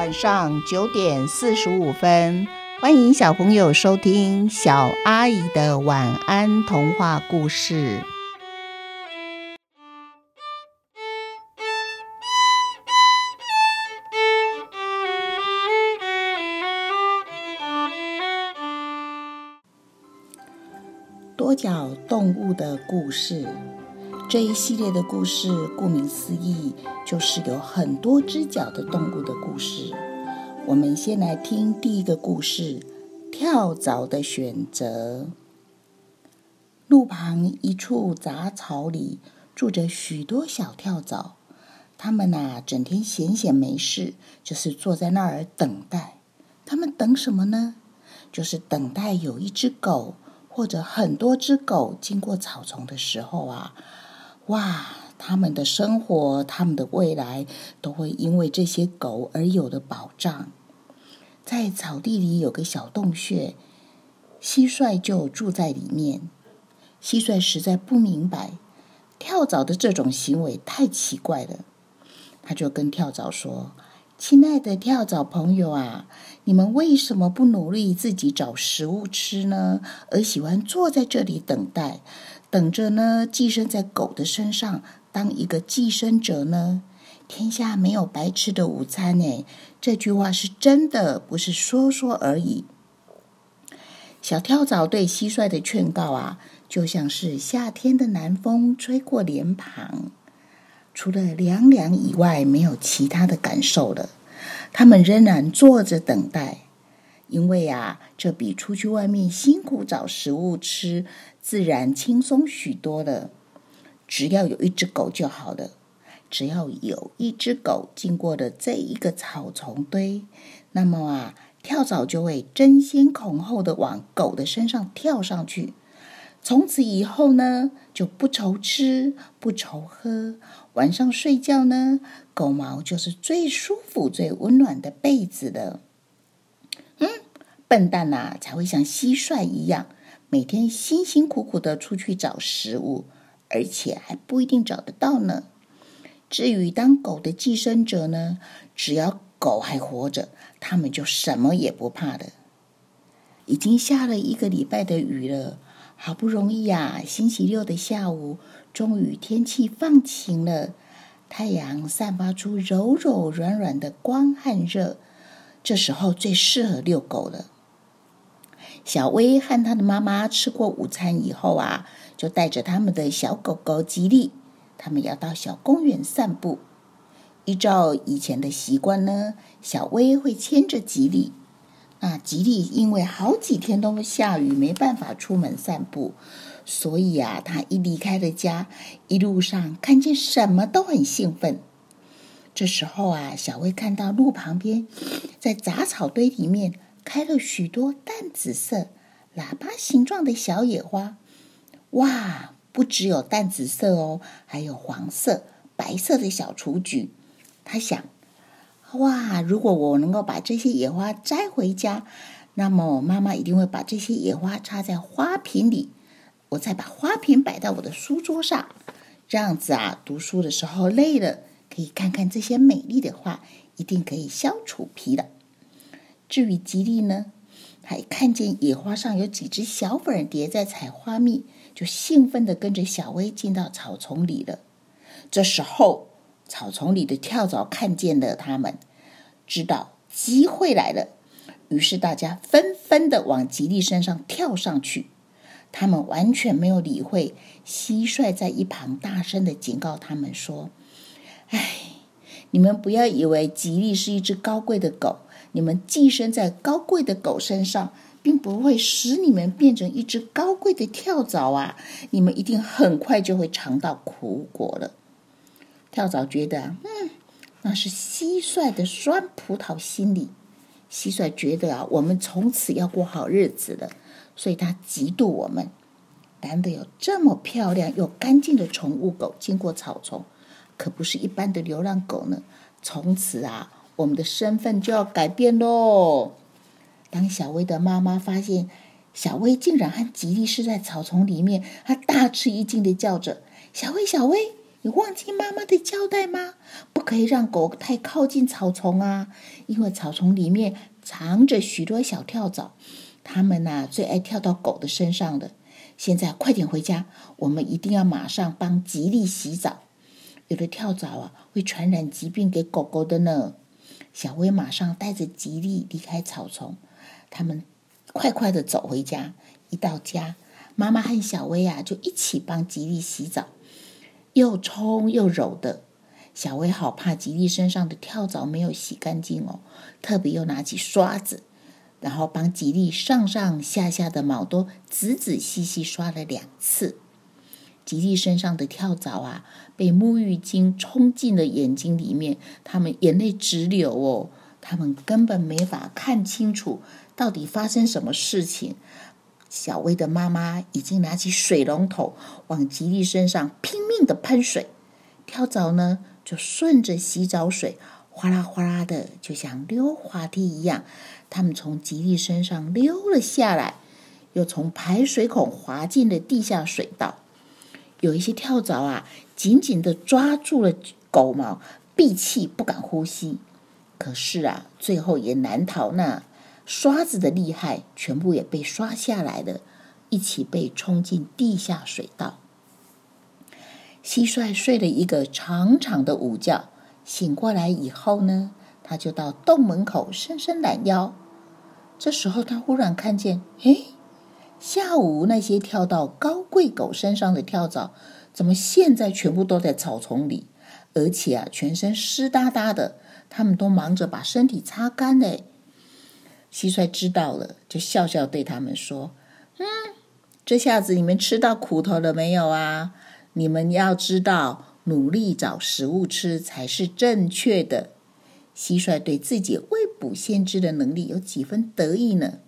晚上九点四十五分，欢迎小朋友收听小阿姨的晚安童话故事。多角动物的故事。这一系列的故事，顾名思义，就是有很多只脚的动物的故事。我们先来听第一个故事：跳蚤的选择。路旁一处杂草里住着许多小跳蚤，它们呐，整天闲闲没事，就是坐在那儿等待。它们等什么呢？就是等待有一只狗或者很多只狗经过草丛的时候啊。哇，他们的生活，他们的未来，都会因为这些狗而有了保障。在草地里有个小洞穴，蟋蟀就住在里面。蟋蟀实在不明白跳蚤的这种行为太奇怪了，他就跟跳蚤说：“亲爱的跳蚤朋友啊，你们为什么不努力自己找食物吃呢？而喜欢坐在这里等待？”等着呢，寄生在狗的身上，当一个寄生者呢？天下没有白吃的午餐哎，这句话是真的，不是说说而已。小跳蚤对蟋蟀的劝告啊，就像是夏天的南风吹过脸庞，除了凉凉以外，没有其他的感受了。他们仍然坐着等待。因为啊，这比出去外面辛苦找食物吃，自然轻松许多了。只要有一只狗就好了。只要有一只狗经过了这一个草丛堆，那么啊，跳蚤就会争先恐后的往狗的身上跳上去。从此以后呢，就不愁吃，不愁喝。晚上睡觉呢，狗毛就是最舒服、最温暖的被子了。笨蛋呐，才会像蟋蟀一样，每天辛辛苦苦的出去找食物，而且还不一定找得到呢。至于当狗的寄生者呢，只要狗还活着，他们就什么也不怕的。已经下了一个礼拜的雨了，好不容易呀，星期六的下午，终于天气放晴了，太阳散发出柔柔软软的光和热，这时候最适合遛狗了。小薇和她的妈妈吃过午餐以后啊，就带着他们的小狗狗吉利，他们要到小公园散步。依照以前的习惯呢，小薇会牵着吉利。那吉利因为好几天都下雨，没办法出门散步，所以啊，他一离开了家，一路上看见什么都很兴奋。这时候啊，小薇看到路旁边，在杂草堆里面。开了许多淡紫色、喇叭形状的小野花，哇！不只有淡紫色哦，还有黄色、白色的小雏菊。他想，哇！如果我能够把这些野花摘回家，那么我妈妈一定会把这些野花插在花瓶里，我再把花瓶摆到我的书桌上。这样子啊，读书的时候累了，可以看看这些美丽的花，一定可以消除疲劳。至于吉利呢，他一看见野花上有几只小粉蝶在采花蜜，就兴奋地跟着小薇进到草丛里了。这时候，草丛里的跳蚤看见了他们，知道机会来了，于是大家纷纷地往吉利身上跳上去。他们完全没有理会蟋蟀在一旁大声的警告他们说：“哎，你们不要以为吉利是一只高贵的狗。”你们寄生在高贵的狗身上，并不会使你们变成一只高贵的跳蚤啊！你们一定很快就会尝到苦果了。跳蚤觉得，嗯，那是蟋蟀的酸葡萄心理。蟋蟀觉得啊，我们从此要过好日子了，所以它嫉妒我们。难得有这么漂亮又干净的宠物狗经过草丛，可不是一般的流浪狗呢。从此啊。我们的身份就要改变喽。当小薇的妈妈发现小薇竟然和吉利是在草丛里面，她大吃一惊的叫着：“小薇，小薇，你忘记妈妈的交代吗？不可以让狗太靠近草丛啊，因为草丛里面藏着许多小跳蚤，它们呐最爱跳到狗的身上的。现在快点回家，我们一定要马上帮吉利洗澡。有的跳蚤啊会传染疾病给狗狗的呢。小薇马上带着吉利离开草丛，他们快快的走回家。一到家，妈妈和小薇啊就一起帮吉利洗澡。又冲又揉的，小薇好怕吉利身上的跳蚤没有洗干净哦，特别又拿起刷子，然后帮吉利上上下下的毛都仔仔细细刷了两次。吉利身上的跳蚤啊，被沐浴精冲进了眼睛里面，他们眼泪直流哦，他们根本没法看清楚到底发生什么事情。小薇的妈妈已经拿起水龙头往吉利身上拼命的喷水，跳蚤呢就顺着洗澡水哗啦哗啦的，就像溜滑梯一样，它们从吉利身上溜了下来，又从排水孔滑进了地下水道。有一些跳蚤啊，紧紧的抓住了狗毛，闭气不敢呼吸。可是啊，最后也难逃那。刷子的厉害，全部也被刷下来了，一起被冲进地下水道。蟋蟀睡了一个长长的午觉，醒过来以后呢，他就到洞门口伸伸懒腰。这时候，他忽然看见，哎，下午那些跳到高贵狗身上的跳蚤，怎么现在全部都在草丛里，而且啊，全身湿哒哒的，他们都忙着把身体擦干嘞。蟋蟀知道了，就笑笑对他们说：“嗯，这下子你们吃到苦头了没有啊？你们要知道，努力找食物吃才是正确的。”蟋蟀对自己未卜先知的能力有几分得意呢。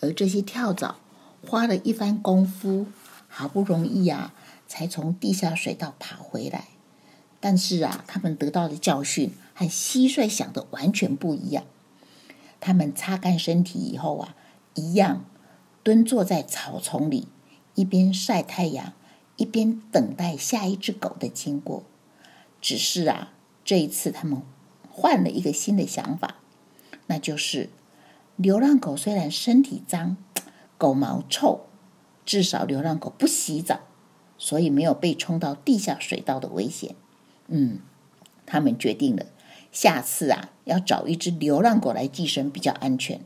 而这些跳蚤花了一番功夫，好不容易呀，才从地下水道爬回来。但是啊，他们得到的教训和蟋蟀想的完全不一样。他们擦干身体以后啊，一样蹲坐在草丛里，一边晒太阳，一边等待下一只狗的经过。只是啊，这一次他们换了一个新的想法，那就是流浪狗虽然身体脏，狗毛臭，至少流浪狗不洗澡，所以没有被冲到地下水道的危险。嗯，他们决定了。下次啊，要找一只流浪狗来寄生比较安全。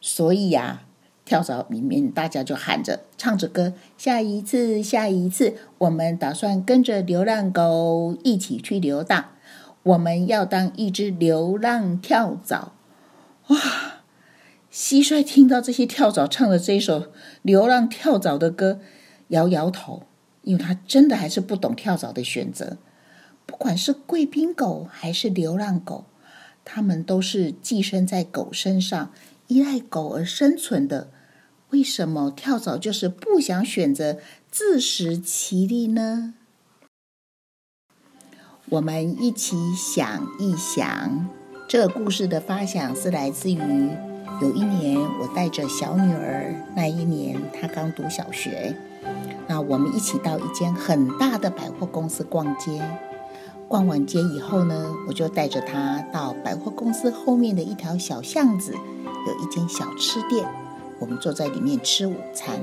所以呀，跳蚤里面大家就喊着、唱着歌：下一次，下一次，我们打算跟着流浪狗一起去游荡。我们要当一只流浪跳蚤。哇！蟋蟀听到这些跳蚤唱的这一首流浪跳蚤的歌，摇摇头，因为他真的还是不懂跳蚤的选择。不管是贵宾狗还是流浪狗，它们都是寄生在狗身上，依赖狗而生存的。为什么跳蚤就是不想选择自食其力呢？我们一起想一想，这个故事的发想是来自于有一年我带着小女儿，那一年她刚读小学，那我们一起到一间很大的百货公司逛街。逛完街以后呢，我就带着她到百货公司后面的一条小巷子，有一间小吃店。我们坐在里面吃午餐，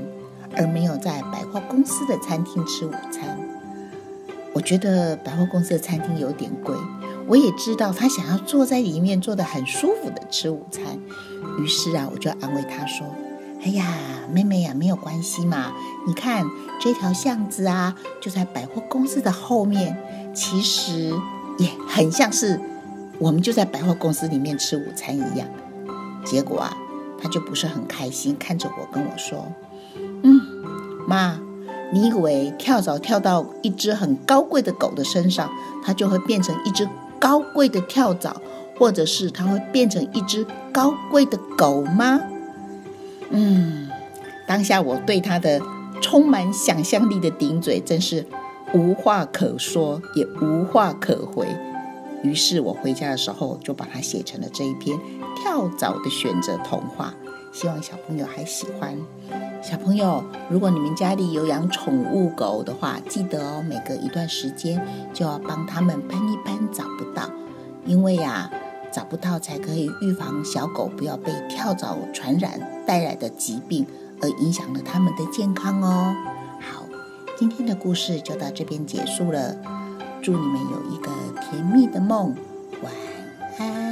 而没有在百货公司的餐厅吃午餐。我觉得百货公司的餐厅有点贵，我也知道他想要坐在里面坐得很舒服的吃午餐。于是啊，我就安慰他说：“哎呀，妹妹呀，没有关系嘛，你看这条巷子啊，就在百货公司的后面。”其实也很像是我们就在百货公司里面吃午餐一样。结果啊，他就不是很开心，看着我跟我说：“嗯，妈，你以为跳蚤跳到一只很高贵的狗的身上，它就会变成一只高贵的跳蚤，或者是它会变成一只高贵的狗吗？”嗯，当下我对它的充满想象力的顶嘴，真是。无话可说，也无话可回。于是我回家的时候就把它写成了这一篇跳蚤的选择童话，希望小朋友还喜欢。小朋友，如果你们家里有养宠物狗的话，记得哦，每隔一段时间就要帮他们喷一喷找不到，因为呀，找不到才可以预防小狗不要被跳蚤传染带来的疾病，而影响了他们的健康哦。好，今天的故事就到这边结束了，祝你们有一个甜蜜的梦，晚安。